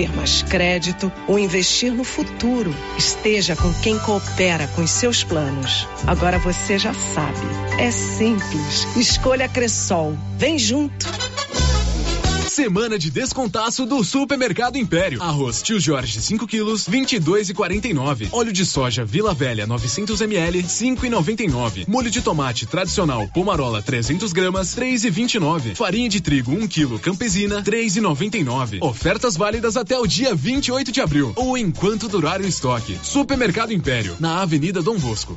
ter mais crédito ou investir no futuro. Esteja com quem coopera com os seus planos. Agora você já sabe. É simples. Escolha Cressol. Vem junto. Semana de descontaço do Supermercado Império. Arroz Tio Jorge 5 quilos, 22,49. Óleo de soja Vila Velha 900 ml, 5,99. Molho de tomate tradicional Pomarola 300 gramas, 3,29. Farinha de trigo 1 quilo Campesina, 3,99. Ofertas válidas até o dia 28 de abril ou enquanto durar o estoque. Supermercado Império, na Avenida Dom Bosco.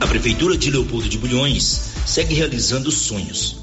A Prefeitura de Leopoldo de Bulhões segue realizando sonhos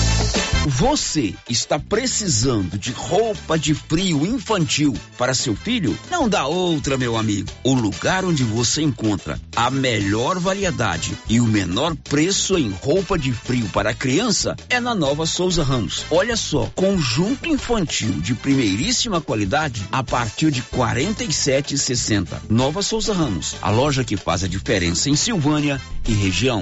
Você está precisando de roupa de frio infantil para seu filho? Não dá outra, meu amigo. O lugar onde você encontra a melhor variedade e o menor preço em roupa de frio para criança é na Nova Souza Ramos. Olha só, conjunto infantil de primeiríssima qualidade a partir de 47,60. Nova Souza Ramos, a loja que faz a diferença em Silvânia e região.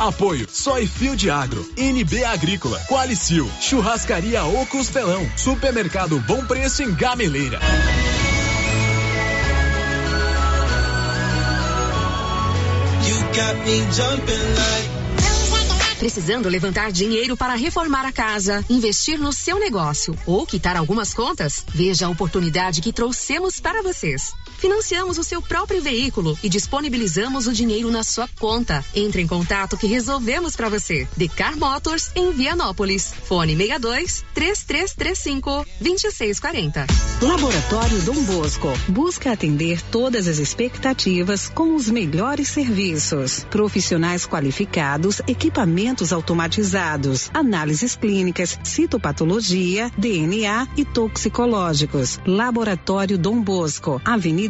Apoio Soy Field Agro, NB Agrícola, Qualicil, Churrascaria ou Costelão, Supermercado Bom Preço em Gameleira. Precisando levantar dinheiro para reformar a casa, investir no seu negócio ou quitar algumas contas? Veja a oportunidade que trouxemos para vocês. Financiamos o seu próprio veículo e disponibilizamos o dinheiro na sua conta. Entre em contato que resolvemos para você. Decar Motors em Vianópolis. Fone 62 3335 2640. Laboratório Dom Bosco busca atender todas as expectativas com os melhores serviços. Profissionais qualificados, equipamentos automatizados, análises clínicas, citopatologia, DNA e toxicológicos. Laboratório Dom Bosco, Avenida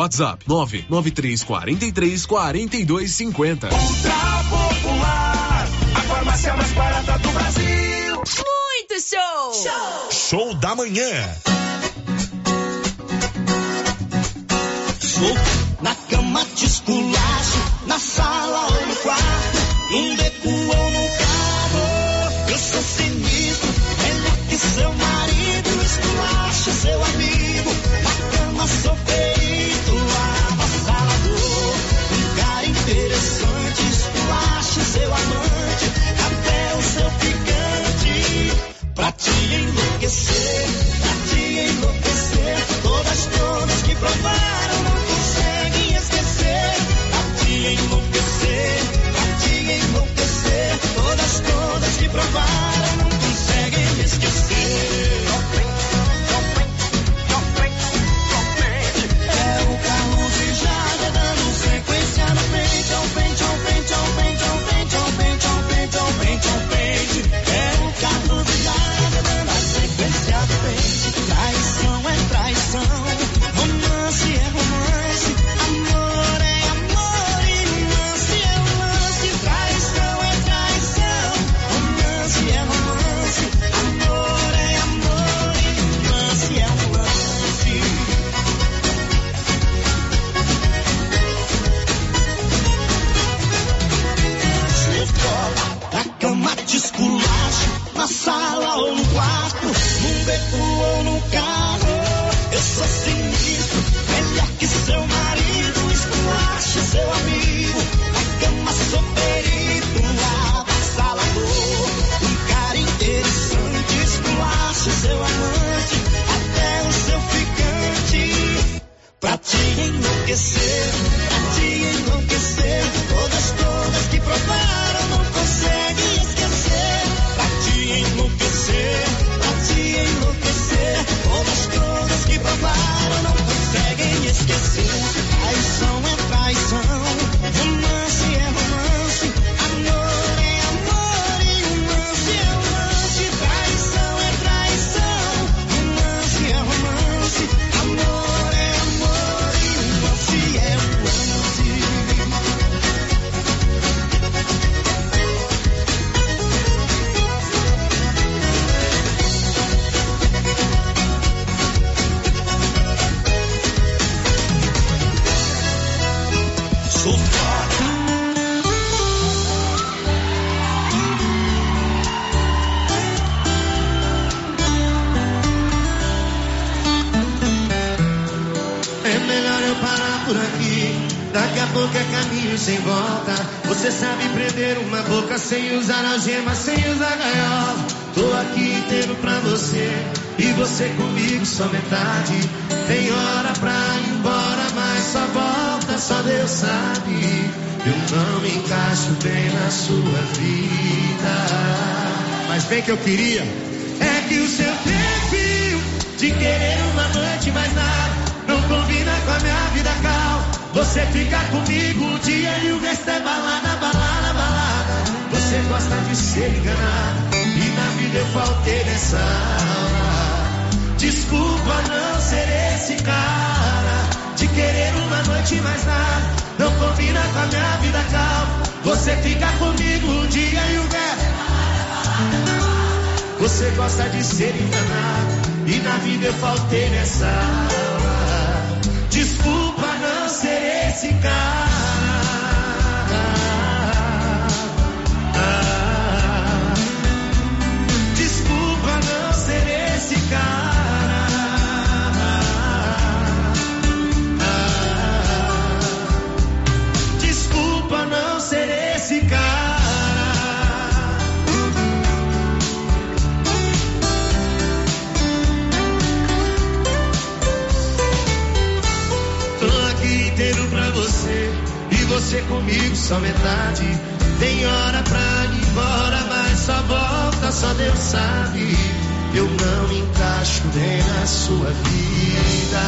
WhatsApp 99343 4250. Ultra Popular, a farmácia mais barata do Brasil. Muito show! Show, show da manhã. Sou na cama te esculacho, na sala ou no quarto, num beco ou no te enlouquecer, a te enlouquecer. Todas, todas que provaram. Comigo um dia e o resto. Você gosta de ser enganado e na vida eu faltei nessa aula. Desculpa não ser esse cara. Você comigo só metade. Tem hora pra ir embora, mas só volta, só Deus sabe. Eu não me encaixo bem na sua vida.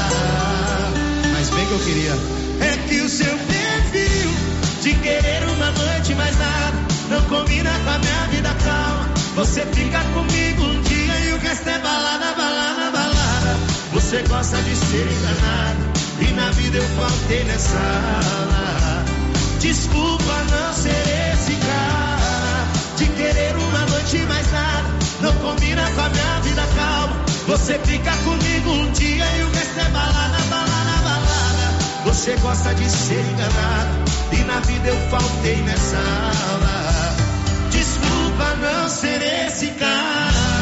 Mas bem que eu queria é que o seu perfil de querer uma noite mais nada não combina com a minha vida calma. Você fica comigo um dia e o resto é balada, balada, balada. Você gosta de ser enganado e na vida eu faltei nessa aula. Desculpa não ser esse cara de querer uma noite mais nada. Não combina com a minha vida calma. Você fica comigo um dia e o resto é balada, balada, balada. Você gosta de ser enganado e na vida eu faltei nessa aula. Desculpa não ser esse cara.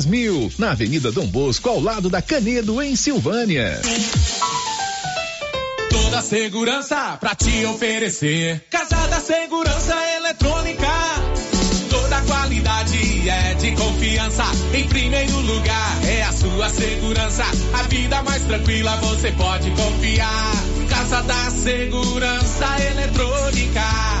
na Avenida Dom Bosco, ao lado da Canedo, em Silvânia. Toda segurança pra te oferecer. Casa da Segurança Eletrônica. Toda qualidade é de confiança. Em primeiro lugar é a sua segurança. A vida mais tranquila você pode confiar. Casa da Segurança Eletrônica.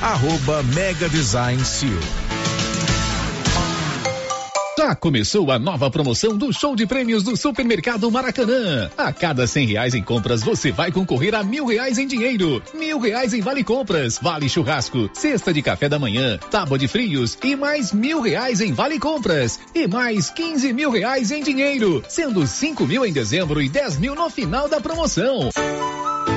arroba Mega Design Seal. Já começou a nova promoção do show de prêmios do Supermercado Maracanã. A cada cem reais em compras, você vai concorrer a mil reais em dinheiro, mil reais em vale compras, vale churrasco, cesta de café da manhã, tábua de frios e mais mil reais em vale compras e mais quinze mil reais em dinheiro, sendo cinco mil em dezembro e dez mil no final da promoção.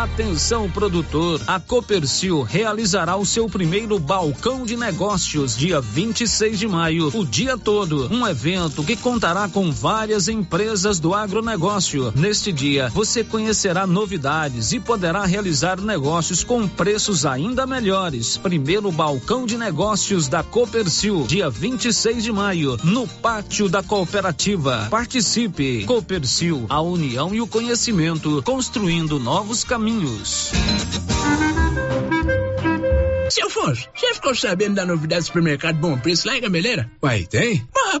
Atenção produtor, a Copercil realizará o seu primeiro balcão de negócios dia 26 de maio, o dia todo. Um evento que contará com várias empresas do agronegócio. Neste dia, você conhecerá novidades e poderá realizar negócios com preços ainda melhores. Primeiro balcão de negócios da Copercil, dia 26 de maio, no pátio da cooperativa. Participe. Copercil, a união e o conhecimento, construindo novos caminhos. Seu Afonso, você ficou sabendo da novidade do supermercado Bom Preço lá em Gameleira? Uai, tem? Mas,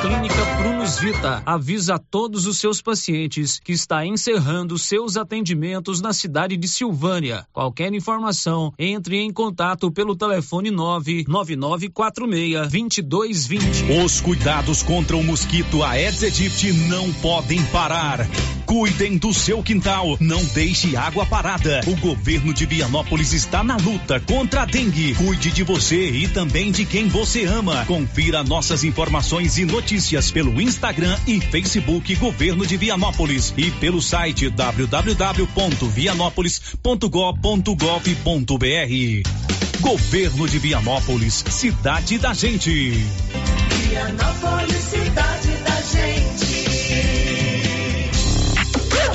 Clínica Prunus Vita avisa a todos os seus pacientes que está encerrando seus atendimentos na cidade de Silvânia. Qualquer informação, entre em contato pelo telefone 99946-2220. Os cuidados contra o mosquito Aedes aegypti não podem parar. Cuidem do seu quintal, não deixe água parada. O governo de Vianópolis está na luta contra a dengue. Cuide de você e também de quem você ama. Confira nossas informações e notícias pelo Instagram e Facebook Governo de Vianópolis e pelo site www.vianópolis.gov.br. Governo de Vianópolis, cidade da gente. Vianópolis, cidade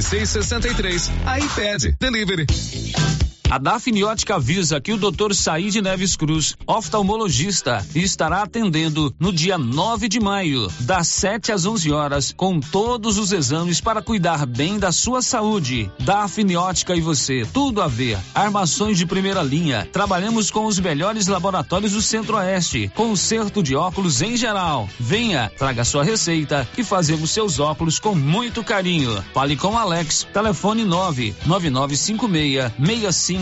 56 63. iPad Delivery. A Dafniótica avisa que o Dr. Saíde Neves Cruz, oftalmologista, estará atendendo no dia 9 de maio, das 7 às 11 horas, com todos os exames para cuidar bem da sua saúde. Dafniótica e você, tudo a ver. Armações de primeira linha. Trabalhamos com os melhores laboratórios do Centro-Oeste. Conserto de óculos em geral. Venha, traga sua receita e fazemos seus óculos com muito carinho. Fale com Alex, telefone 99956 65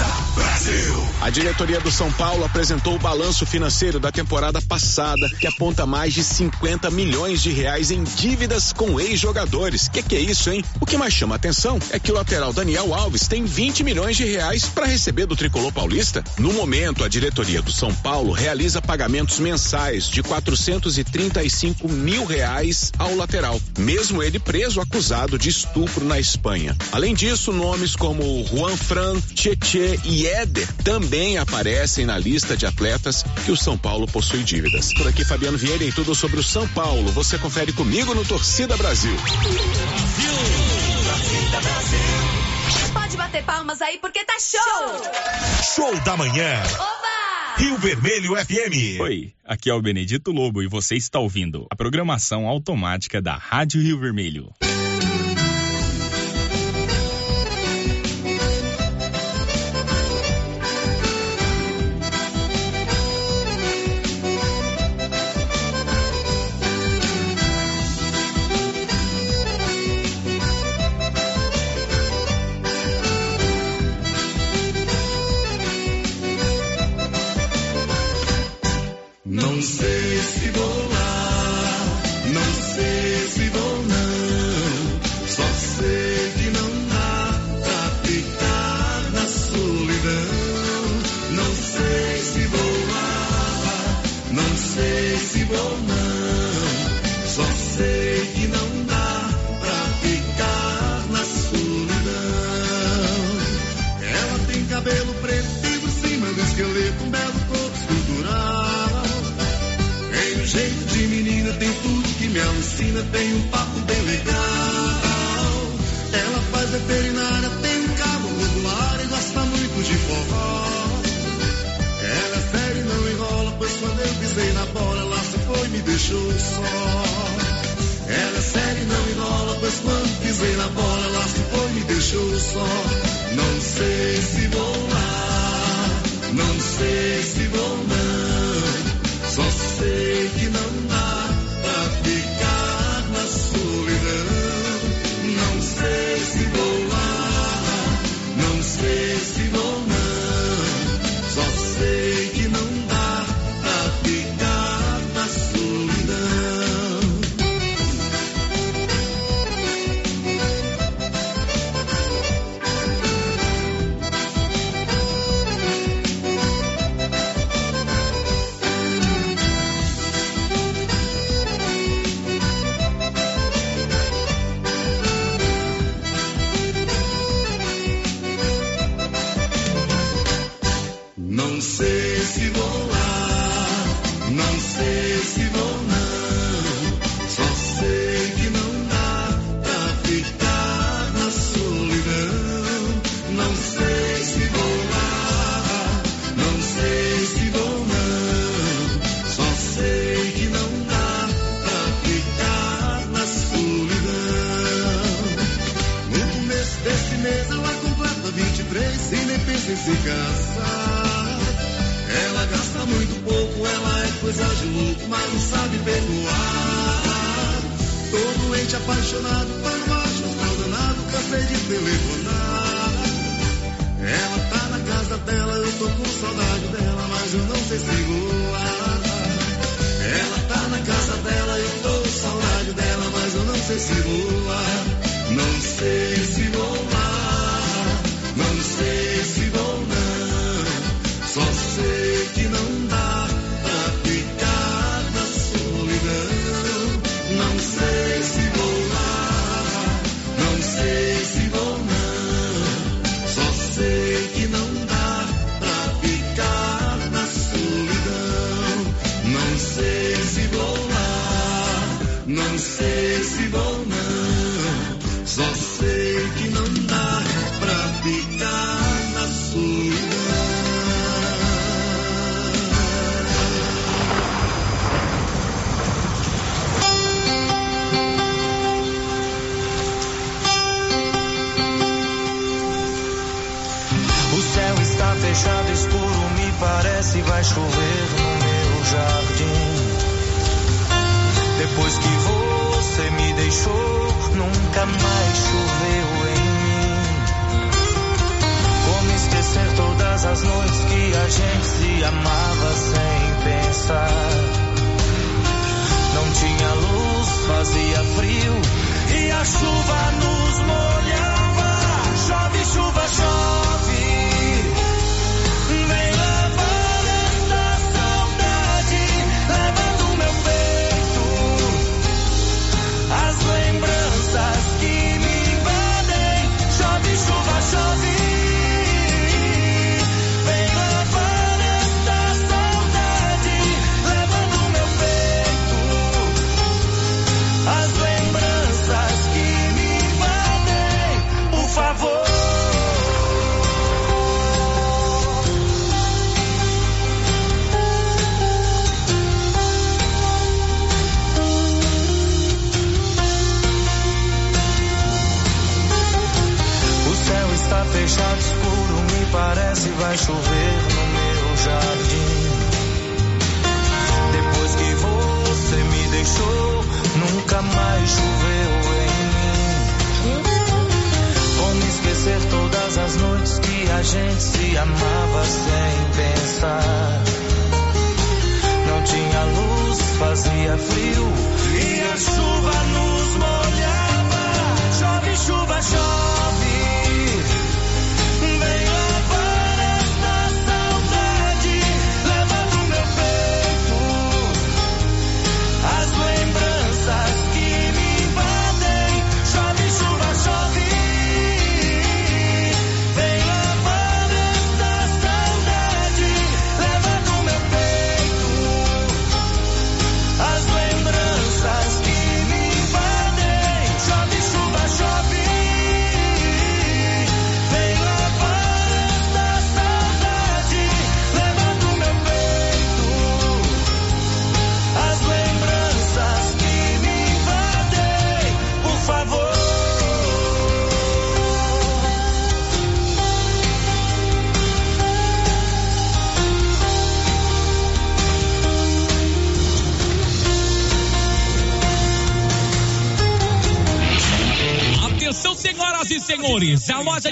Bye. A diretoria do São Paulo apresentou o balanço financeiro da temporada passada, que aponta mais de 50 milhões de reais em dívidas com ex-jogadores. Que que é isso, hein? O que mais chama atenção é que o lateral Daniel Alves tem 20 milhões de reais para receber do tricolor paulista. No momento, a diretoria do São Paulo realiza pagamentos mensais de 435 mil reais ao lateral, mesmo ele preso acusado de estupro na Espanha. Além disso, nomes como Juan Fran, Tietê e Éder também aparecem na lista de atletas que o São Paulo possui dívidas. Por aqui, Fabiano Vieira e tudo sobre o São Paulo. Você confere comigo no Torcida Brasil. Pode bater palmas aí porque tá show! Show da manhã. Oba! Rio Vermelho FM. Oi, aqui é o Benedito Lobo e você está ouvindo a programação automática da Rádio Rio Vermelho.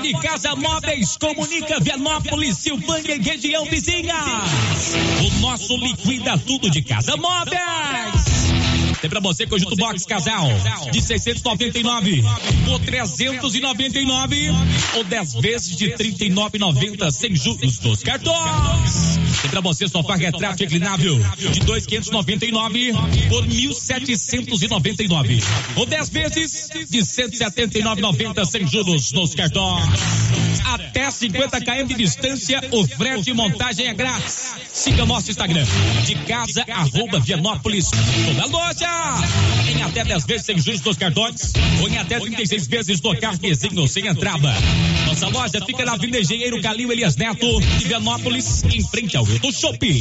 De casa móveis comunica Vianópolis, Silvânia e região vizinha. O nosso liquida tudo de casa móveis. Tem pra você conjunto box casal de 699 por 399 ou 10 vezes de 39,90 sem juros dos cartões. Tem pra você sofá retrato reclinável de 2,599 por 1.799 ou 10 vezes de 179,90 sem juros nos cartões. Até 50 km de distância, o frete e montagem é grátis. Siga nosso Instagram de casa arroba Vianópolis. Toda loja em até 10 vezes sem juros nos cartões ou em até 36 vezes no cartezinho sem entrada. Nossa loja fica na Avenida Engenheiro Calil Elias Neto, de Vianópolis, em frente ao Hilton Shopping.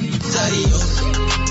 adiós.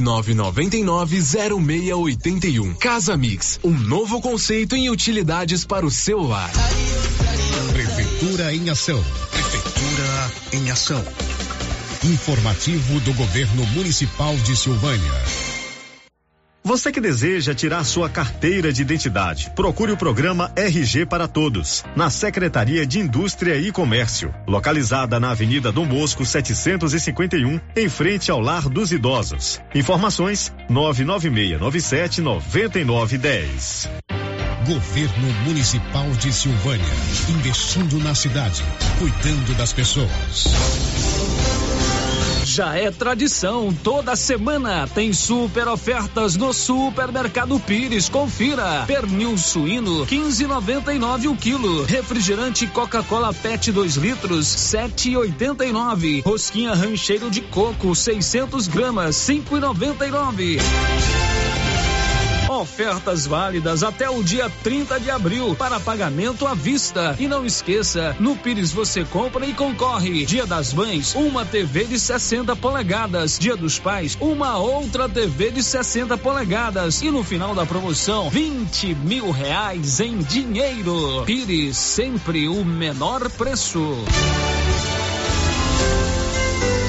999990681. Casa Mix, um novo conceito em utilidades para o seu lar. Prefeitura em ação. Prefeitura em ação. Informativo do Governo Municipal de Silvânia. Você que deseja tirar sua carteira de identidade, procure o programa RG para Todos, na Secretaria de Indústria e Comércio, localizada na Avenida Dom Bosco 751, em frente ao Lar dos Idosos. Informações: 99697 9910. Governo Municipal de Silvânia, investindo na cidade, cuidando das pessoas. Já é tradição, toda semana tem super ofertas no Supermercado Pires. Confira: pernil suíno 15,99 o quilo, refrigerante Coca-Cola PET 2 litros 7,89, rosquinha rancheiro de coco 600 gramas 5,99. Ofertas válidas até o dia 30 de abril para pagamento à vista. E não esqueça, no Pires você compra e concorre. Dia das Mães, uma TV de 60 polegadas. Dia dos Pais, uma outra TV de 60 polegadas. E no final da promoção, 20 mil reais em dinheiro. Pires, sempre o menor preço.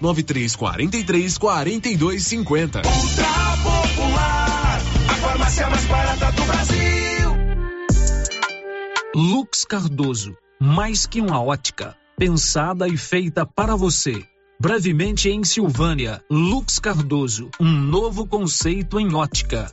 9343 4250. Ultra Popular, a farmácia mais barata do Brasil. Lux Cardoso, mais que uma ótica, pensada e feita para você. Brevemente em Silvânia, Lux Cardoso, um novo conceito em ótica.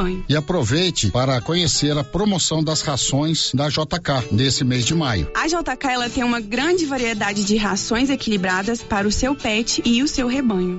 E aproveite para conhecer a promoção das rações da JK nesse mês de maio. A JK ela tem uma grande variedade de rações equilibradas para o seu pet e o seu rebanho.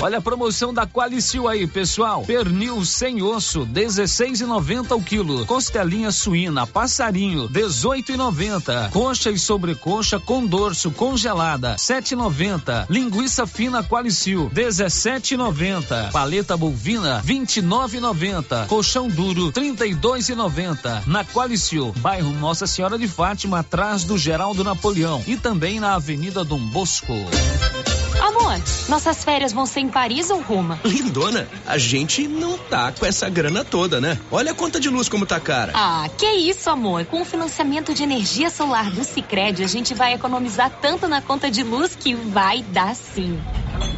Olha a promoção da Qualicil aí, pessoal. Pernil sem osso, 16,90 o quilo. Costelinha suína, passarinho, 18,90. Coxa e sobrecoxa com dorso congelada, 7,90. Linguiça fina Qualicil, 17,90. Paleta bovina, 29,90. Colchão duro, 32,90. Na Qualicil, bairro Nossa Senhora de Fátima, atrás do Geraldo Napoleão e também na Avenida Dom Bosco. Amor, nossas férias vão ser em Paris ou Roma? Lindona, a gente não tá com essa grana toda, né? Olha a conta de luz como tá cara. Ah, que isso, amor. Com o financiamento de energia solar do Sicredi, a gente vai economizar tanto na conta de luz que vai dar sim.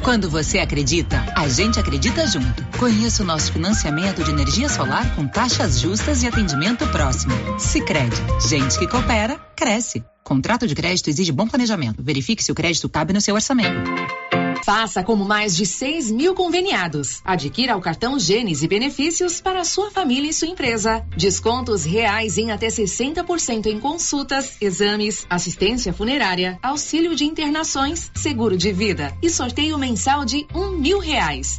Quando você acredita, a gente acredita junto. Conheça o nosso financiamento de energia solar com taxas justas e atendimento próximo. Sicredi, gente que coopera, cresce. Contrato de crédito exige bom planejamento. Verifique se o crédito cabe no seu orçamento. Faça como mais de 6 mil conveniados. Adquira o cartão Gênesis e benefícios para sua família e sua empresa. Descontos reais em até 60% em consultas, exames, assistência funerária, auxílio de internações, seguro de vida e sorteio mensal de um mil reais.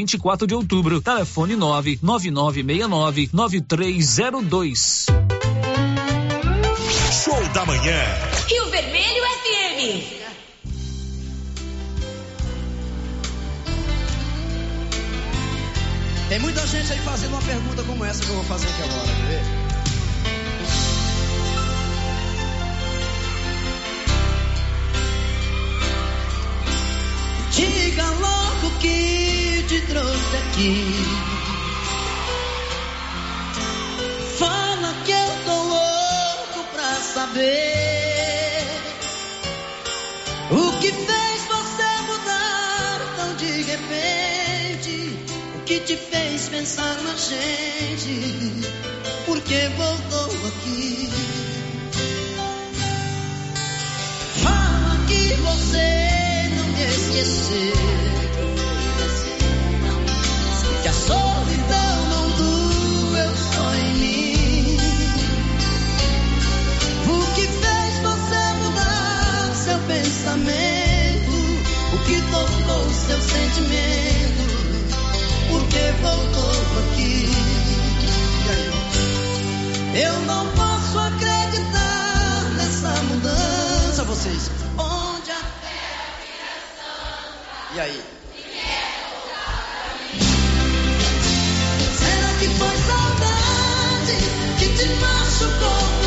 24 de Outubro, telefone 99969 9302. Show da manhã. Rio Vermelho FM. Tem muita gente aí fazendo uma pergunta como essa que eu vou fazer aqui agora, quer ver? Diga logo o que te trouxe aqui. Fala que eu tô louco pra saber o que fez você mudar tão de repente. O que te fez pensar na gente? Por que voltou aqui? Fala que você me esqueceu. Que a solidão não doeu só em mim. O que fez você mudar seu pensamento? O que tocou seu sentimento? Por que voltou aqui? Eu não posso acreditar nessa mudança, vocês. E aí? Será que foi saudade que te machucou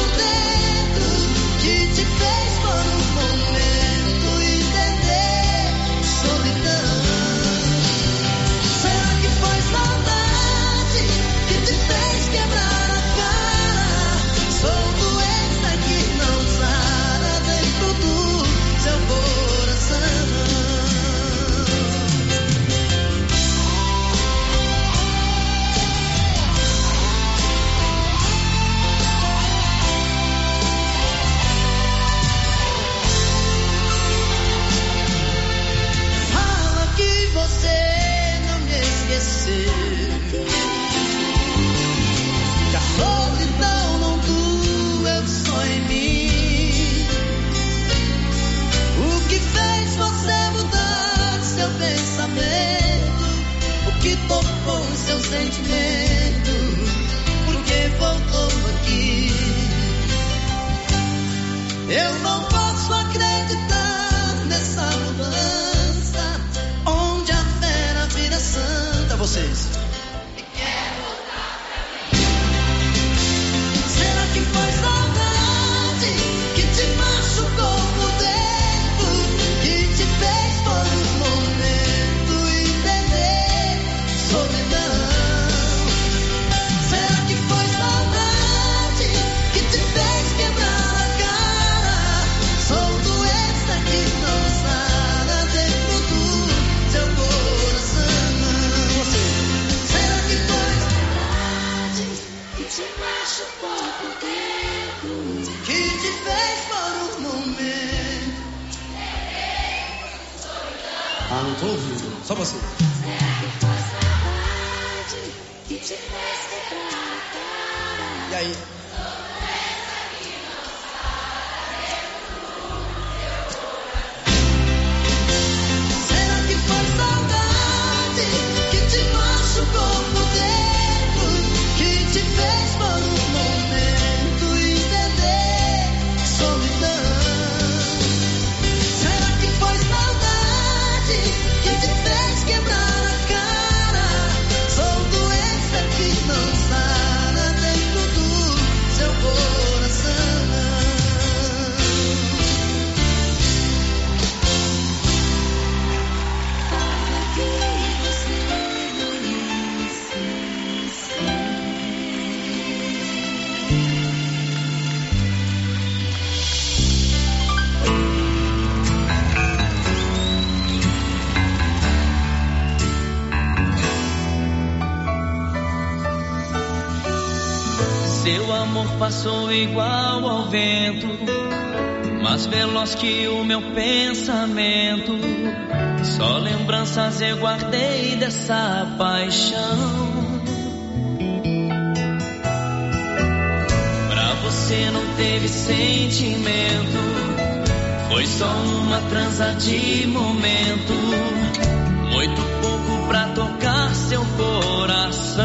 Só você. E aí? Seu amor passou igual ao vento, mais veloz que o meu pensamento. Só lembranças eu guardei dessa paixão. Teve sentimento, foi só uma transa de momento. Muito pouco pra tocar seu coração.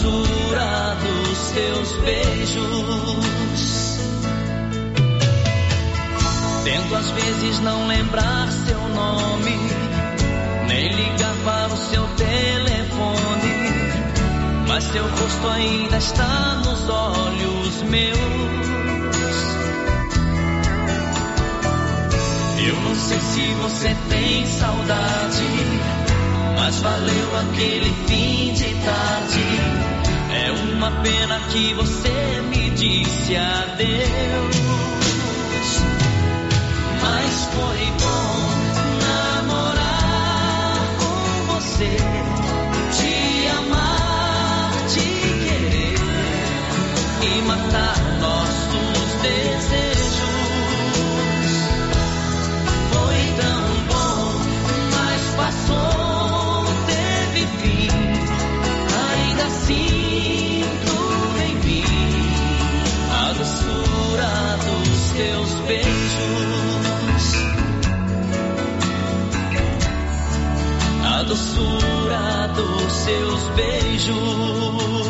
Doçura dos seus beijos. Tento às vezes não lembrar seu nome, nem ligar para o seu telefone, mas seu rosto ainda está nos olhos meus. Eu não sei se você tem saudade, mas valeu aquele fim de tarde. É uma pena que você me disse adeus. Mas foi bom namorar com você, te amar, te querer e matar nossos desejos. Doçura dos seus beijos.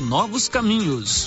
novos caminhos.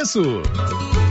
preço.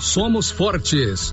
somos fortes.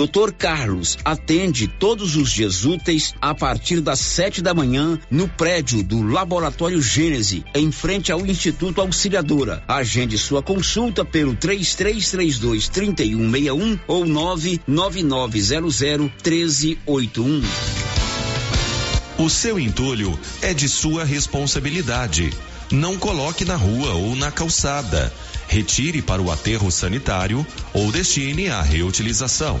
Doutor Carlos atende todos os dias úteis a partir das sete da manhã no prédio do Laboratório Gênese, em frente ao Instituto Auxiliadora. Agende sua consulta pelo 3332 3161 ou 99900 1381. O seu entulho é de sua responsabilidade. Não coloque na rua ou na calçada. Retire para o aterro sanitário ou destine à reutilização.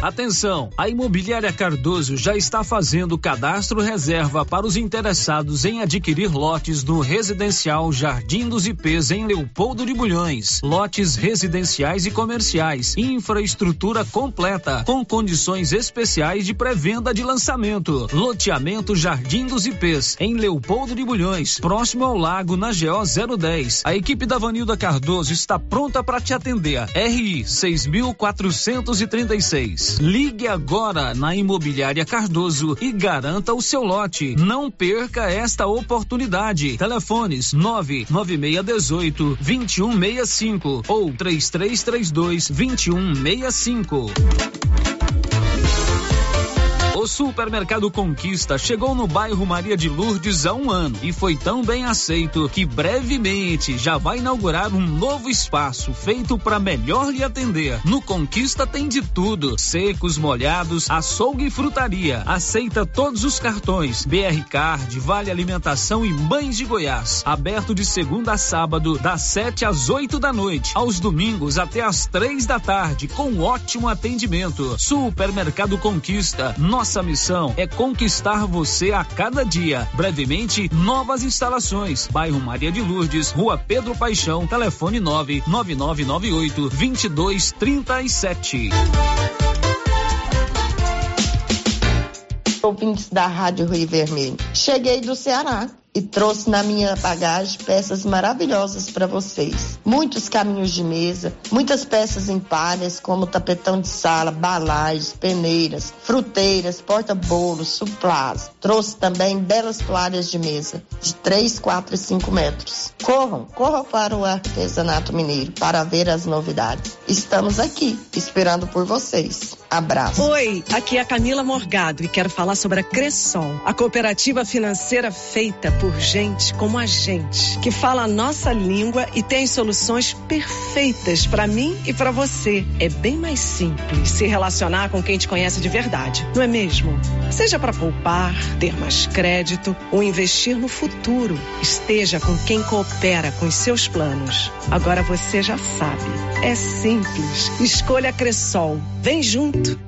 Atenção! A Imobiliária Cardoso já está fazendo cadastro reserva para os interessados em adquirir lotes no residencial Jardim dos IPs em Leopoldo de Bulhões. Lotes residenciais e comerciais. Infraestrutura completa, com condições especiais de pré-venda de lançamento. Loteamento Jardim dos IPs em Leopoldo de Bulhões, próximo ao lago na GO 010. A equipe da Vanilda Cardoso está pronta para te atender. RI 6436. Ligue agora na Imobiliária Cardoso e garanta o seu lote. Não perca esta oportunidade. Telefones 99618 2165 ou 3332 2165. Supermercado Conquista chegou no bairro Maria de Lourdes há um ano e foi tão bem aceito que brevemente já vai inaugurar um novo espaço feito para melhor lhe atender. No Conquista tem de tudo: secos, molhados, açougue e frutaria. Aceita todos os cartões: BR Card, Vale Alimentação e Mães de Goiás. Aberto de segunda a sábado, das 7 às 8 da noite. Aos domingos até às três da tarde, com ótimo atendimento. Supermercado Conquista. Nossa missão é conquistar você a cada dia. Brevemente, novas instalações. Bairro Maria de Lourdes, Rua Pedro Paixão, telefone 99998 2237. Ouvintes da Rádio Rio Vermelho. Cheguei do Ceará e trouxe na minha bagagem peças maravilhosas para vocês. Muitos caminhos de mesa, muitas peças em palhas, como tapetão de sala, balagens, peneiras, fruteiras, porta-bolos, suplás. Trouxe também belas toalhas de mesa, de 3, 4 e 5 metros. Corram, corram para o artesanato mineiro para ver as novidades. Estamos aqui, esperando por vocês. Abraço. Oi, aqui é a Camila Morgado e quero falar sobre a Cressol, a cooperativa financeira feita por gente como a gente, que fala a nossa língua e tem soluções perfeitas para mim e para você. É bem mais simples se relacionar com quem te conhece de verdade, não é mesmo? Seja para poupar, ter mais crédito ou investir no futuro, esteja com quem coopera com os seus planos. Agora você já sabe, é simples. Escolha Cressol. Vem junto.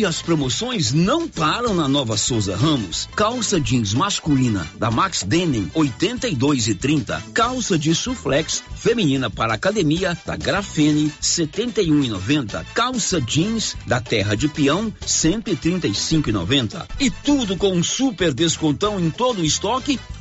E as promoções não param na Nova Souza Ramos. Calça jeans masculina da Max Denim 82 e 30. Calça de suflex feminina para academia da Grafene 71 e 90. Calça jeans da Terra de Peão 135 e 90. E tudo com um super descontão em todo o estoque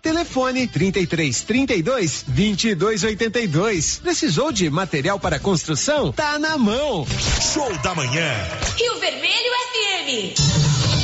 Telefone 33 32 22 82. Precisou de material para construção? Tá na mão. Show da manhã. Rio Vermelho FM.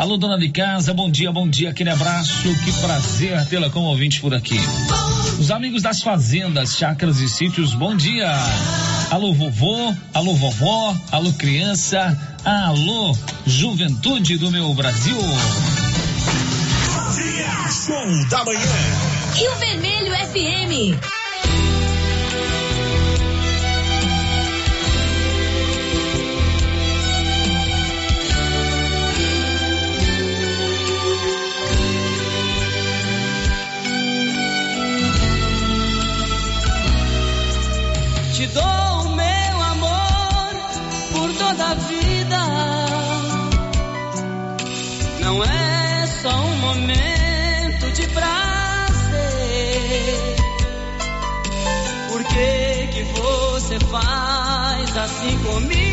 Alô, dona de casa, bom dia, bom dia, aquele abraço, que prazer tê-la como ouvinte por aqui. Os amigos das fazendas, chácaras e sítios, bom dia. Alô, vovô, alô, vovó, alô, criança, alô, juventude do meu Brasil. Dia, show da manhã. Rio Vermelho FM. dou o meu amor por toda a vida. Não é só um momento de prazer. Por que, que você faz assim comigo?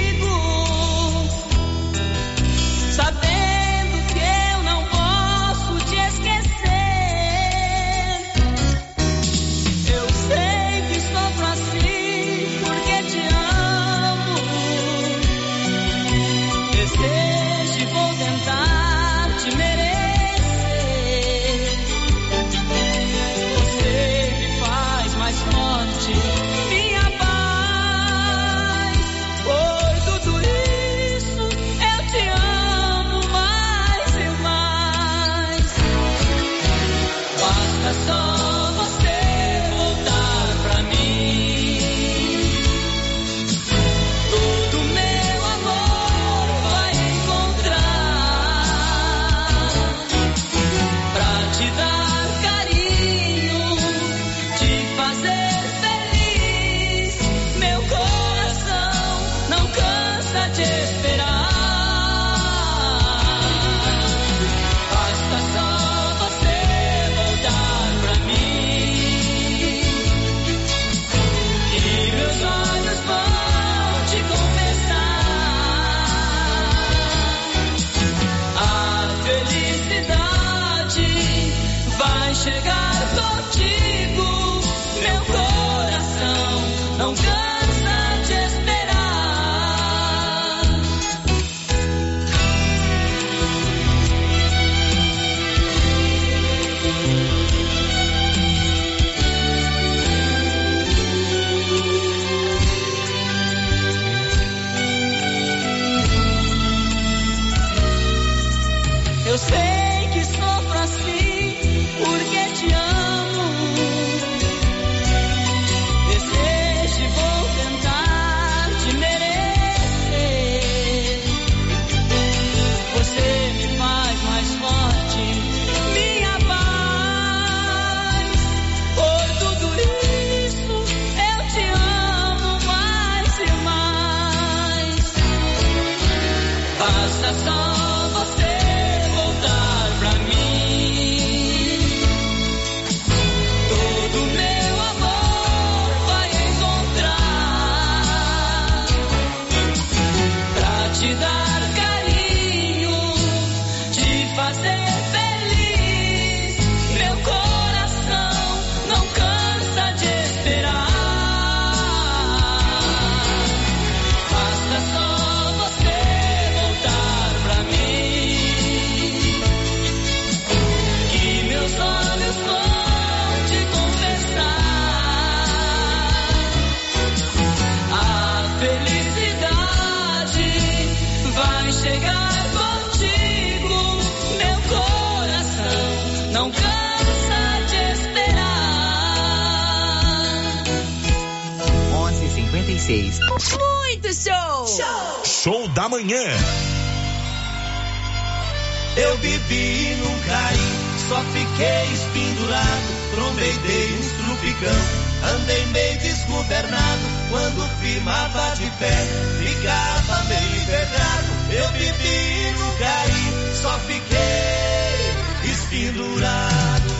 Eu bebi e não caí, só fiquei espindurado, Trombei, dei um estrupicão. Andei meio desgovernado, quando firmava de pé, ficava meio envergado. Eu bebi e não caí, só fiquei espindurado.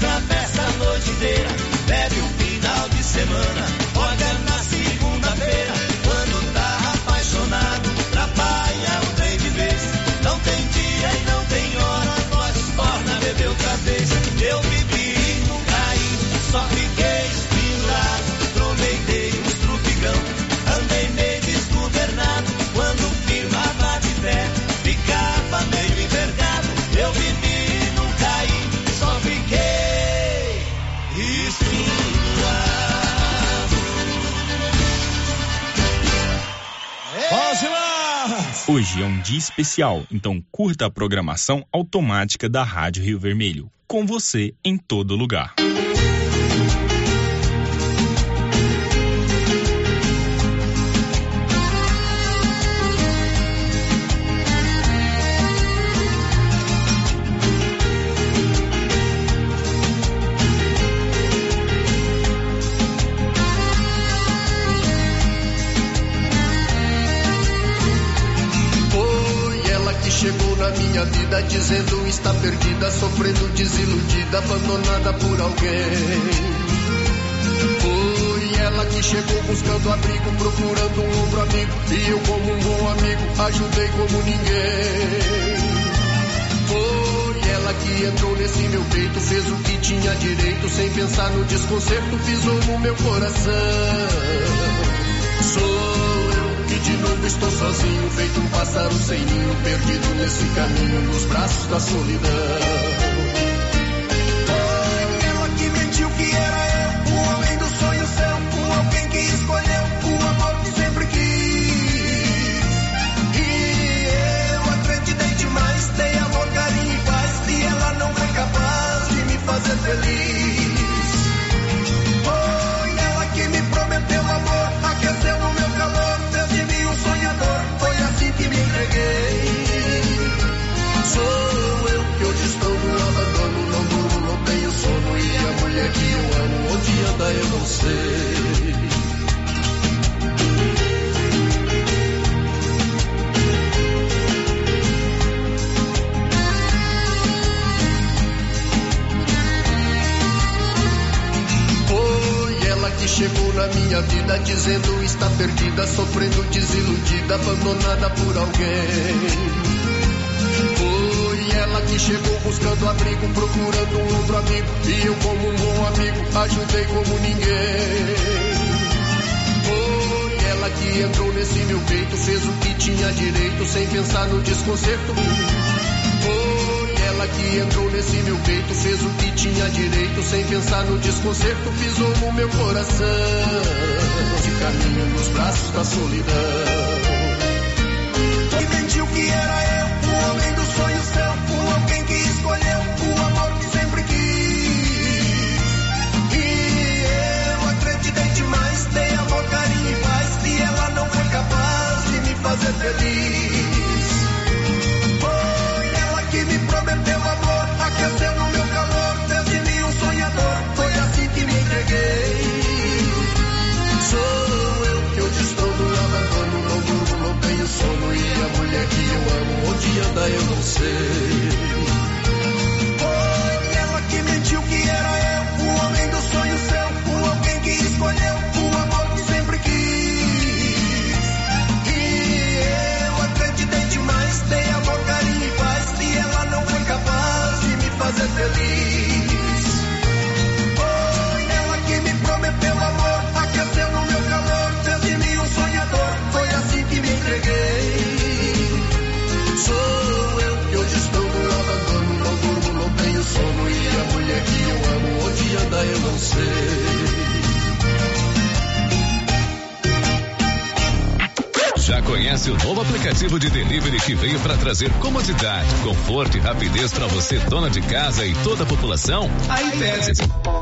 Nós na dia especial, então curta a programação automática da Rádio Rio Vermelho. Com você em todo lugar. Vida dizendo está perdida, sofrendo desiludida, abandonada por alguém. Foi ela que chegou buscando abrigo, procurando um ombro amigo, e eu como um bom amigo ajudei como ninguém. Foi ela que entrou nesse meu peito, fez o que tinha direito, sem pensar no desconcerto, pisou no meu coração. Sou de novo estou sozinho, feito um pássaro sem ninho, perdido nesse caminho, nos braços da solidão. Ela que mentiu que era eu, o homem do sonho seu, o alguém que escolheu o amor que sempre quis. E eu acreditei demais, dei amor, carinho e paz, e ela não foi capaz de me fazer feliz. Sou eu que hoje estou no abandono, não durmo, não tenho sono, e a mulher que eu amo, onde anda eu não sei. Que chegou na minha vida dizendo está perdida, sofrendo desiludida, abandonada por alguém. Ela que chegou buscando abrigo, procurando um ombro amigo, e eu como um bom amigo ajudei como ninguém. Foi ela que entrou nesse meu peito, fez o que tinha direito, sem pensar no desconcerto. Foi ela que entrou nesse meu peito, fez o que tinha direito, sem pensar no desconcerto, pisou no meu coração. De caminho nos braços da solidão. E mentiu que era eu, Foi ela que me prometeu amor, aqueceu no meu calor, fez de mim um sonhador, foi assim que me entreguei. Sou eu que hoje estou no abandono, não durmo, não tenho sono, e a mulher que eu amo, onde anda eu não sei. Conhece o novo aplicativo de delivery que veio para trazer comodidade, conforto e rapidez para você, dona de casa e toda a população? A iPad.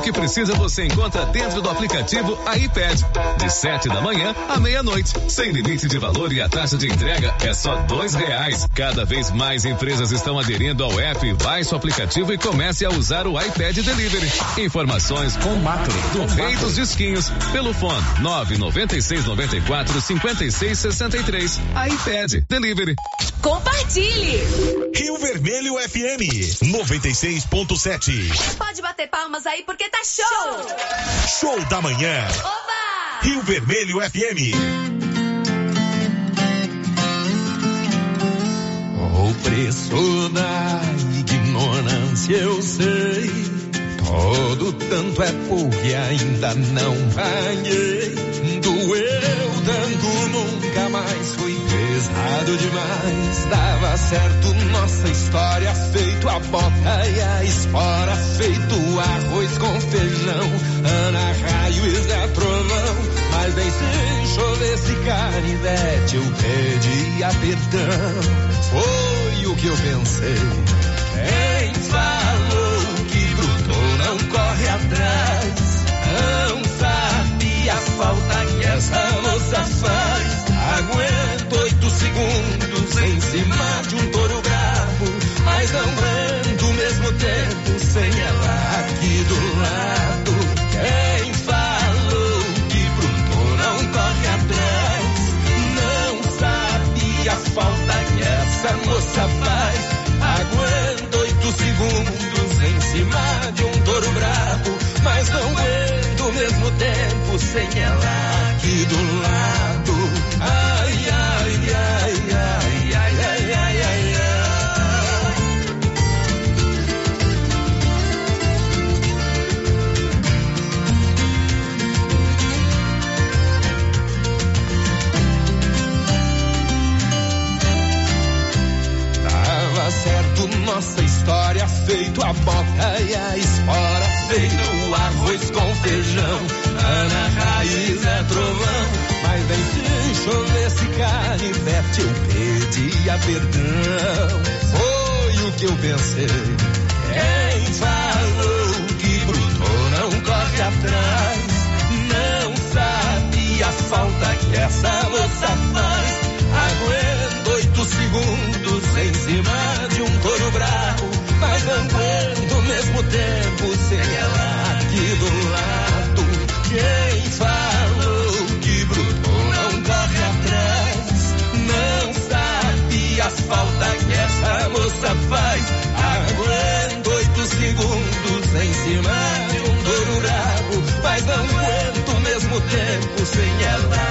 O que precisa você encontra dentro do aplicativo iPad. De 7 da manhã à meia-noite. Sem limite de valor e a taxa de entrega é só dois reais. Cada vez mais empresas estão aderindo ao app. Baixe o aplicativo e comece a usar o iPad Delivery. Informações com Macro, do Rei dos Disquinhos, pelo fone 996 94 56 63. iPad Delivery. Compartilhe! Rio Vermelho FM 96.7. Pode bater palmas aí porque tá show! Show da manhã. Oba! Rio Vermelho FM. O preço da ignorância eu sei. Todo tanto é porque ainda não ganhei. Doeu tanto, nunca mais fui pesado demais. Dava certo nossa história, feito a bota e a espora, feito arroz com feijão. Ana Raio e Zé Trovão. Mas bem se chovesse canivete, eu pedia perdão. Foi o que eu pensei. Quem falou que brutou não corre atrás? Não sabe a falta que essa moça faz. Segundos em cima de um touro bravo, mas não aguento o mesmo tempo sem ela aqui do lado. Quem falou que brutou não corre atrás? Não sabe a falta que essa moça faz. Aguento oito segundos em cima de um touro bravo, mas não aguento o mesmo tempo sem ela aqui do lado. Feito a bota e a espora, feito o arroz com feijão, Ana Raiz é trovão, mas bem se chovesse canivete eu pedia perdão, foi o que eu pensei, quem falou que brutou não corre atrás, não sabe a falta que essa moça faz, aguento oito segundos em cima de um touro bravo, tempo sem ela aqui do lado. Quem falou que brutou não corre atrás, não sabe a falta que essa moça faz. Aguento oito segundos em cima de um touro bravo, mas não aguento ao mesmo tempo sem ela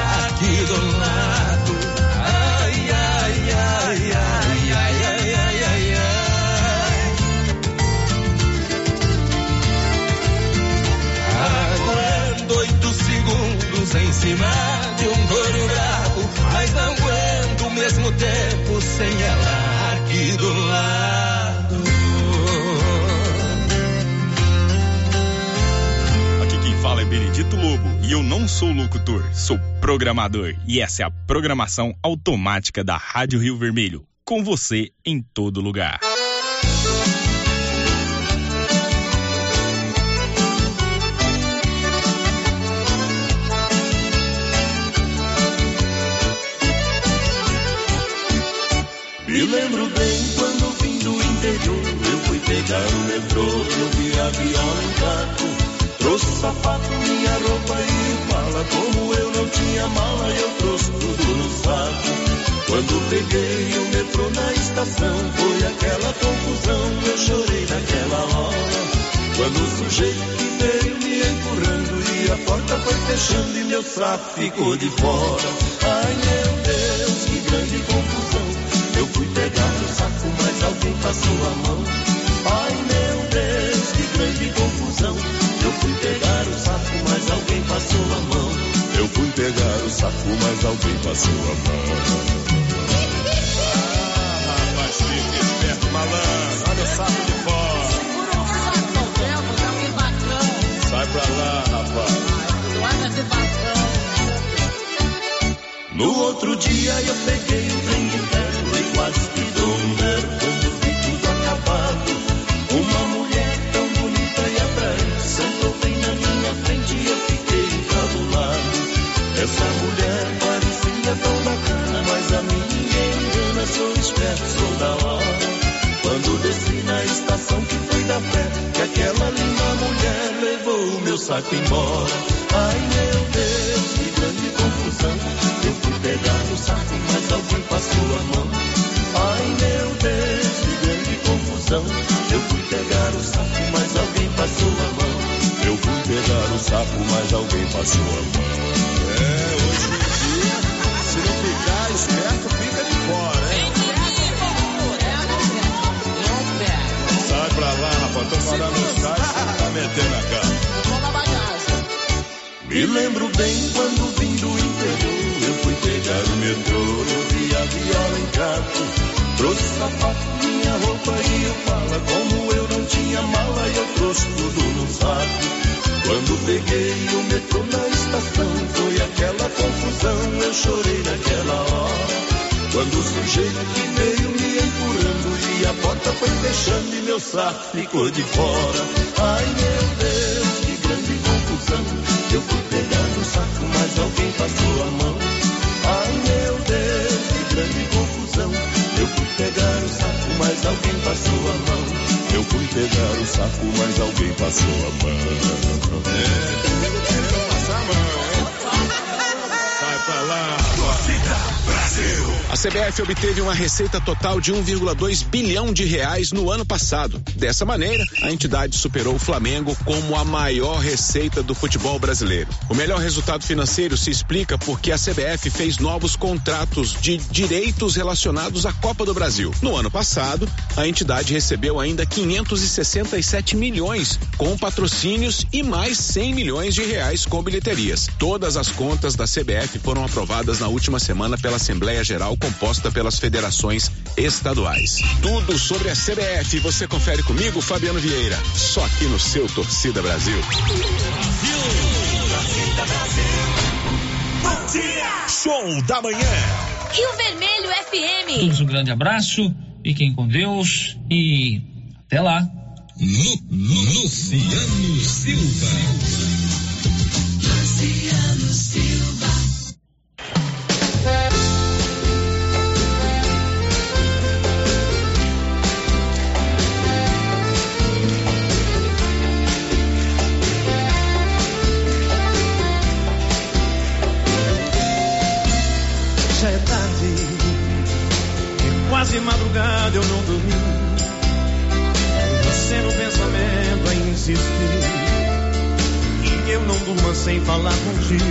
segundos em cima de um touro bravo, mas não aguento ao mesmo tempo sem ela aqui do lado. Aqui quem fala é Benedito Lobo e eu não sou locutor, sou programador e essa é a programação automática da Rádio Rio Vermelho, com você em todo lugar. Me lembro bem quando vim do interior, eu fui pegar o metrô, eu vi a viola em taco. Trouxe sapato, minha roupa e mala, como eu não tinha mala, eu trouxe tudo no saco. Quando peguei o metrô na estação, foi aquela confusão, eu chorei naquela hora. Quando o sujeito que veio me empurrando e a porta foi fechando e meu saco ficou de fora. Ai meu Deus, que grande confusão. Eu fui pegar o saco, mas alguém passou a mão. Ai meu Deus, que grande confusão. Eu fui pegar o saco, mas alguém passou a mão. Eu fui pegar o saco, mas alguém passou a mão. Ah, rapaz, fica esperto, malandro. Olha o saco de fora. Sai pra lá, rapaz. No outro dia eu peguei o trem saco embora. Ai meu Deus, que grande confusão. Eu fui pegar o saco, mas alguém passou a mão. Ai meu Deus, que confusão. Eu fui pegar o sapo, mas alguém passou a mão. Eu fui pegar o sapo, mas alguém passou a mão. É, hoje em dia, se não ficar esperto, fica de fora, hein? Sai pra lá, rapaz, tô falando os caras, tá metendo a cara. Lembro bem quando vim do interior. Eu fui pegar o metrô, eu vi a viola em canto. Trouxe sapato, minha roupa e eu fala. Como eu não tinha mala, eu trouxe tudo no saco. Quando peguei o metrô na estação, foi aquela confusão. Eu chorei naquela hora. Quando o sujeito que veio me empurrando e a porta foi fechando e meu saco ficou de fora. Ai meu Deus, saco, mas alguém passou a mão. CBF obteve uma receita total de 1,2 bilhão de reais no ano passado. Dessa maneira, a entidade superou o Flamengo como a maior receita do futebol brasileiro. O melhor resultado financeiro se explica porque a CBF fez novos contratos de direitos relacionados à Copa do Brasil. No ano passado, a entidade recebeu ainda 567 milhões com patrocínios e mais 100 milhões de reais com bilheterias. Todas as contas da CBF foram aprovadas na última semana pela Assembleia Geral composta pelas federações estaduais. Tudo sobre a CBF você confere comigo, Fabiano Vieira, só aqui no seu Torcida Brasil. Show da manhã. Rio Vermelho FM. Todos um grande abraço, fiquem com Deus e até lá. Luciano Silva. Luciano Silva. E quase madrugada eu não dormi. Você no pensamento a insistir. E eu não durmo sem falar contigo.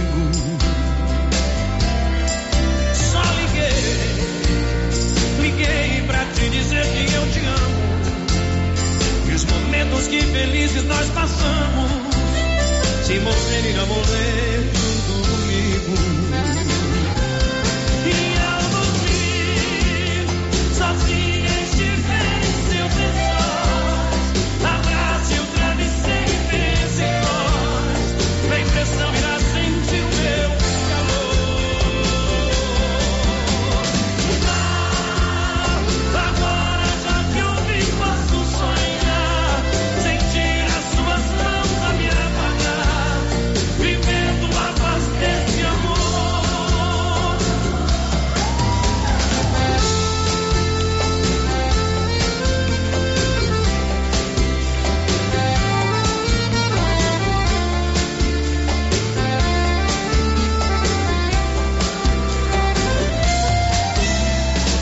Só liguei, liguei pra te dizer que eu te amo. E os momentos que felizes nós passamos. Se morrer, irá morrer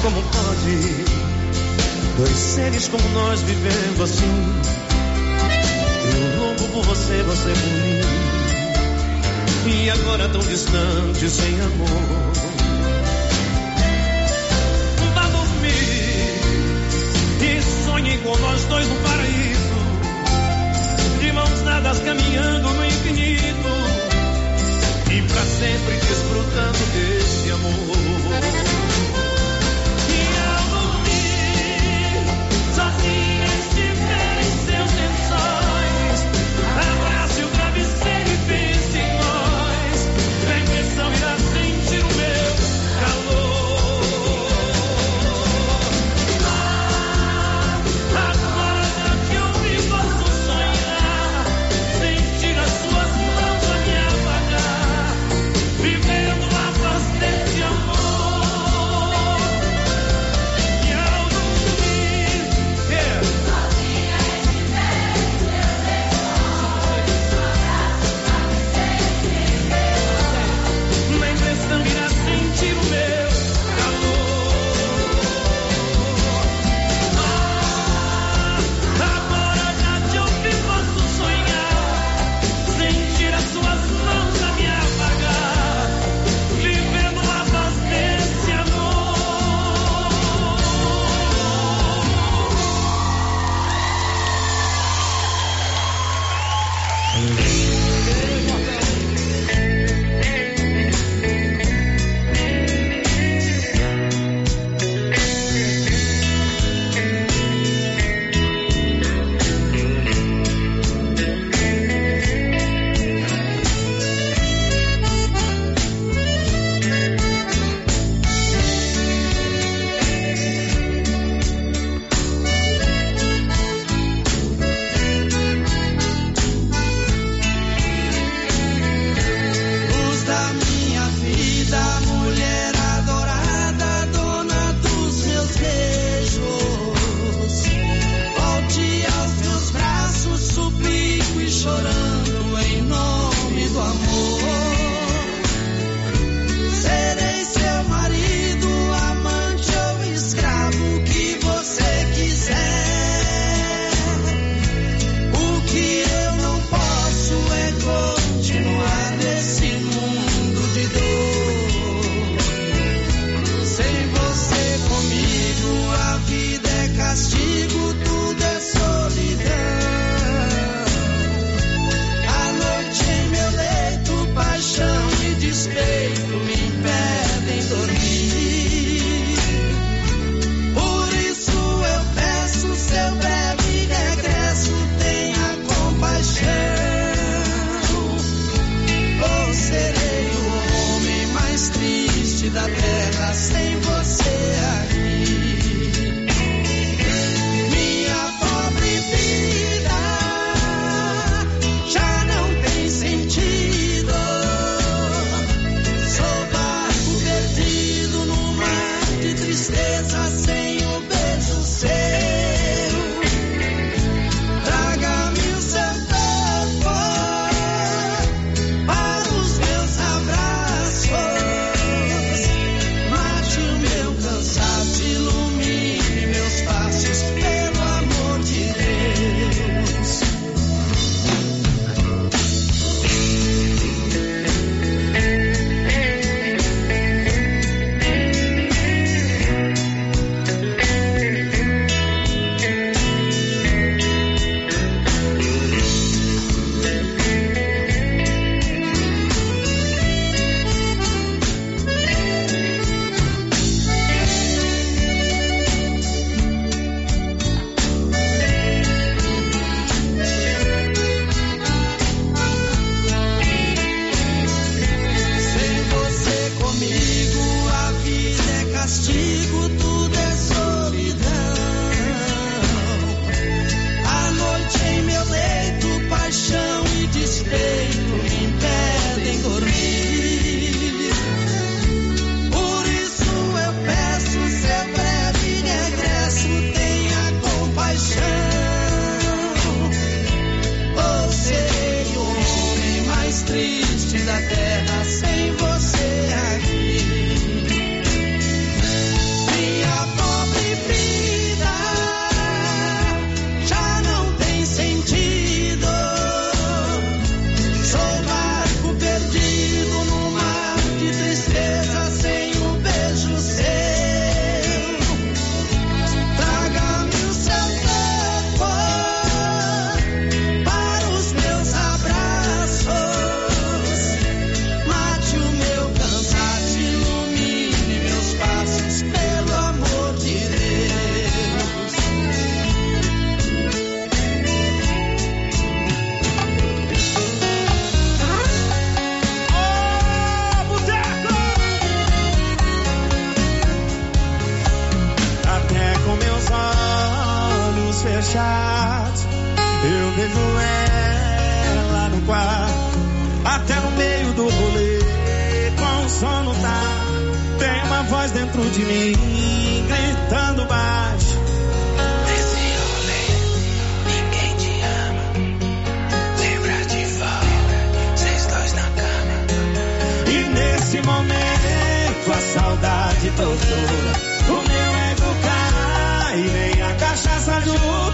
Como pode dois seres como nós vivendo assim? Eu louco por você, você por mim. E agora tão distante, sem amor. Vá dormir e sonhe com nós dois no paraíso. De mãos dadas caminhando no infinito. E pra sempre desfrutando desse amor. Gritando baixo. Nesse rolê, ninguém te ama. Lembra de volta, vocês dois na cama. E nesse momento a saudade tortura. O meu ego cai, nem a cachaça ajuda.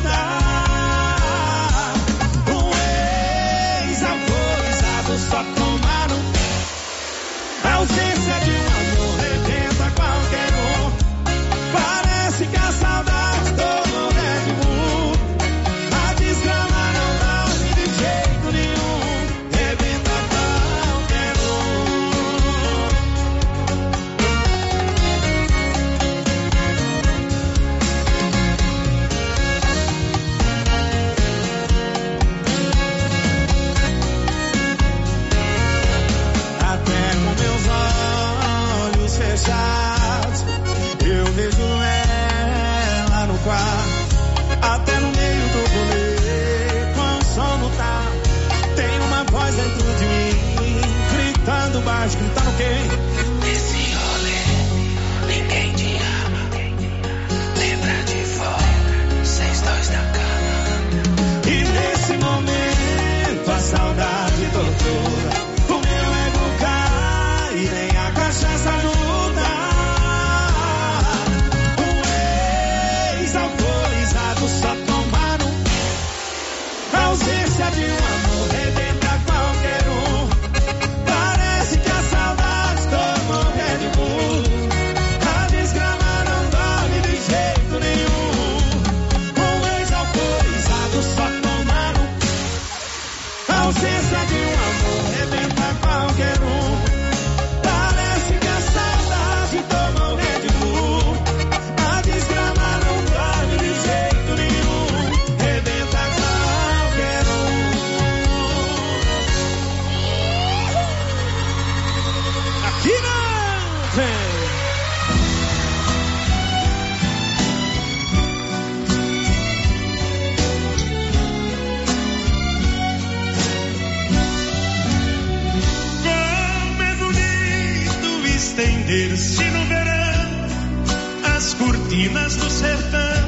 Estender-se no verão as cortinas do sertão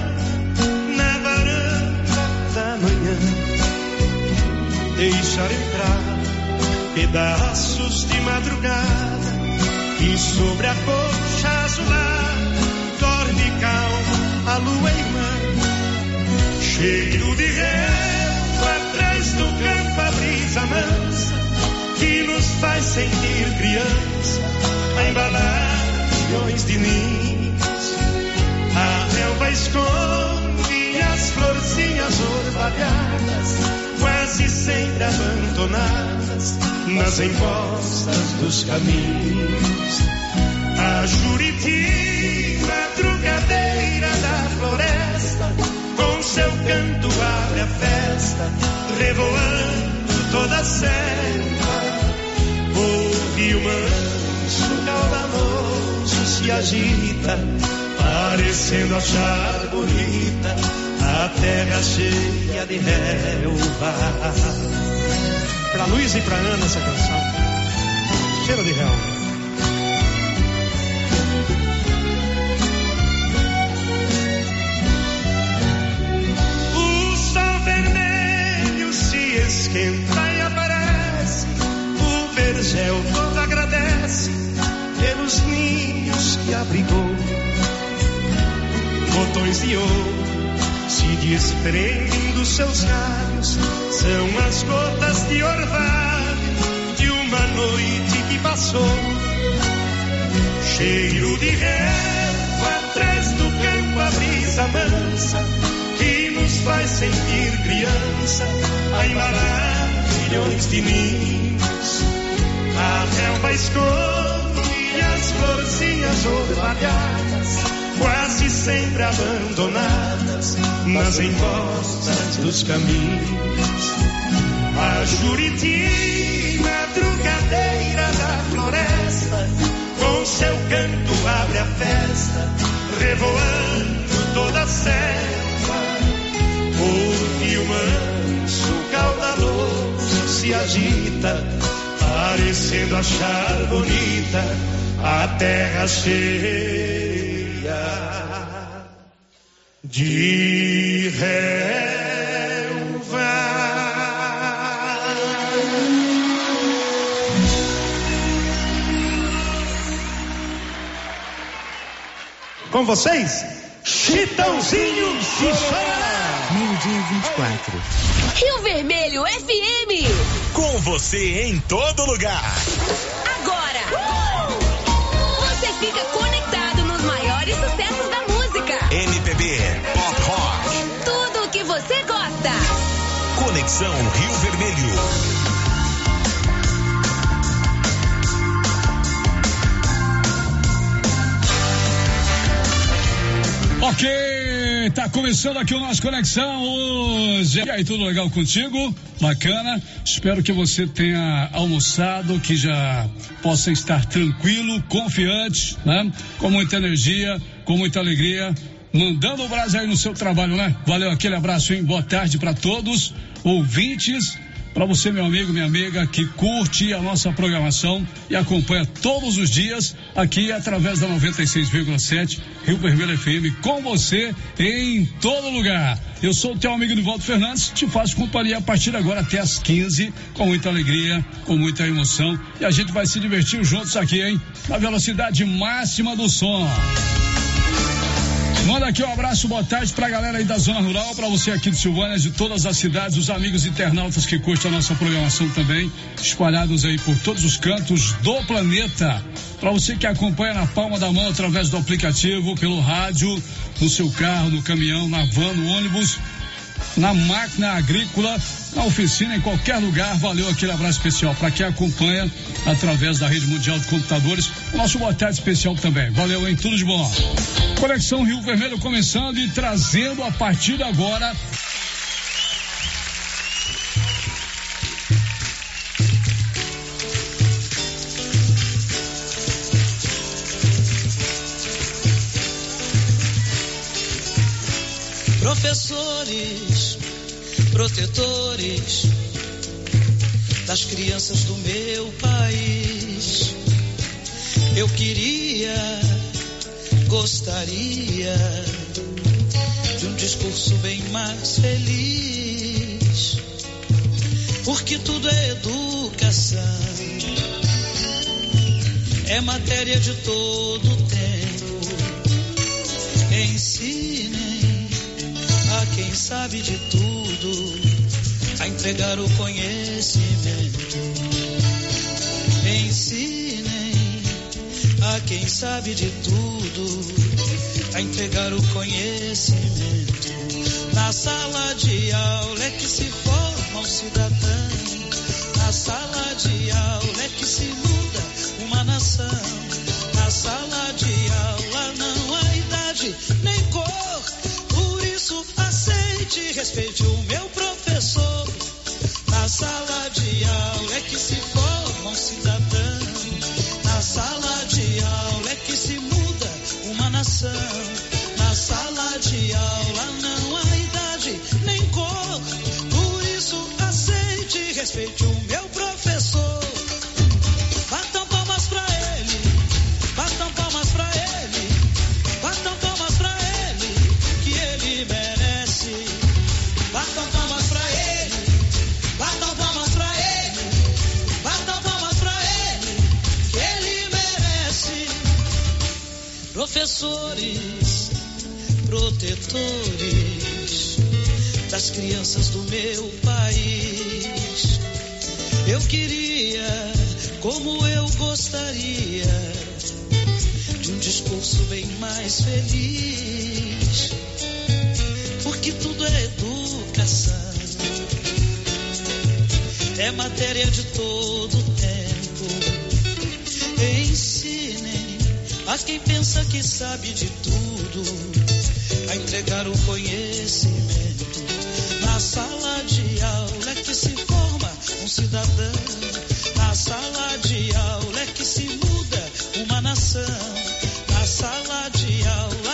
na varanda da manhã. Deixar entrar pedaços de madrugada e sobre a coxa azulada dorme calma a lua irmã. Cheiro de relva atrás do campo a brisa mansa que nos faz sentir criança a embalar milhões de ninhos. A relva esconde as florzinhas orvalhadas, quase sempre abandonadas nas encostas dos caminhos. A Juriti, madrugadeira da floresta, com seu canto abre a festa, revoando toda a selva. O rio manso, caudaloso, se agita, parecendo achar bonita a terra cheia de relva. Pra Luiz e pra Ana essa canção. Cheiro de relva. O sol vermelho se esquenta abrigou. Botões de ouro se desprendem dos seus galhos. São as gotas de orvalho de uma noite que passou. Cheiro de relva atrás do campo a brisa mansa que nos faz sentir criança a embalar milhões de ninhos. A relva esconde as florzinhas orvalhadas, quase sempre abandonadas nas encostas dos caminhos. A Juriti, madrugadeira da floresta, com seu canto abre a festa, revoando toda a selva. O rio manso, caudaloso, se agita, parecendo achar bonita a terra cheia de relva. Com vocês, Chitãozinho Xixá. Meio-dia e 24. Rio Vermelho FM. Com você em todo lugar. Fica conectado nos maiores sucessos da música. MPB, Pop Rock. Tudo o que você gosta. Conexão Rio Vermelho. Ok, tá começando aqui o nosso Conexão hoje. E aí, tudo legal contigo? Bacana. Espero que você tenha almoçado, que já possa estar tranquilo, confiante, né? Com muita energia, com muita alegria. Mandando o Brasil aí no seu trabalho, né? Valeu, aquele abraço, hein? Boa tarde para todos, ouvintes. Para você, meu amigo, minha amiga, que curte a nossa programação e acompanha todos os dias aqui através da 96,7 Rio Vermelho FM, com você em todo lugar. Eu sou o teu amigo Nivaldo Fernandes, te faço companhia a partir agora até as 15, com muita alegria, com muita emoção. E a gente vai se divertir juntos aqui, hein? Na velocidade máxima do som. Manda aqui um abraço, boa tarde pra galera aí da zona rural, pra você aqui de Silvânia, de todas as cidades, os amigos internautas que curtem a nossa programação também, espalhados aí por todos os cantos do planeta. Pra você que acompanha na palma da mão através do aplicativo, pelo rádio, no seu carro, no caminhão, na van, no ônibus, na máquina agrícola, na oficina, em qualquer lugar. Valeu aquele abraço especial para quem acompanha através da rede mundial de computadores. Nosso boa tarde especial também. Valeu, hein? Tudo de bom. Conexão Rio Vermelho começando e trazendo a partir de agora. Professores, protetores das crianças do meu país. Eu queria, gostaria de um discurso bem mais feliz, porque tudo é educação, é matéria de todo tempo. Ensinem a quem sabe de tudo a entregar o conhecimento. Ensinem a quem sabe de tudo a entregar o conhecimento. Na sala de aula é que se forma um cidadão. Na sala de aula é que se muda uma nação. Na sala de aula Professores, protetores das crianças do meu país. Eu queria, como eu gostaria, de um discurso bem mais feliz. Porque tudo é educação, é matéria de todo tempo. Ensinem a quem pensa que sabe de tudo a entregar o conhecimento. Na sala de aula é que se forma um cidadão. Na sala de aula é que se muda uma nação. Na sala de aula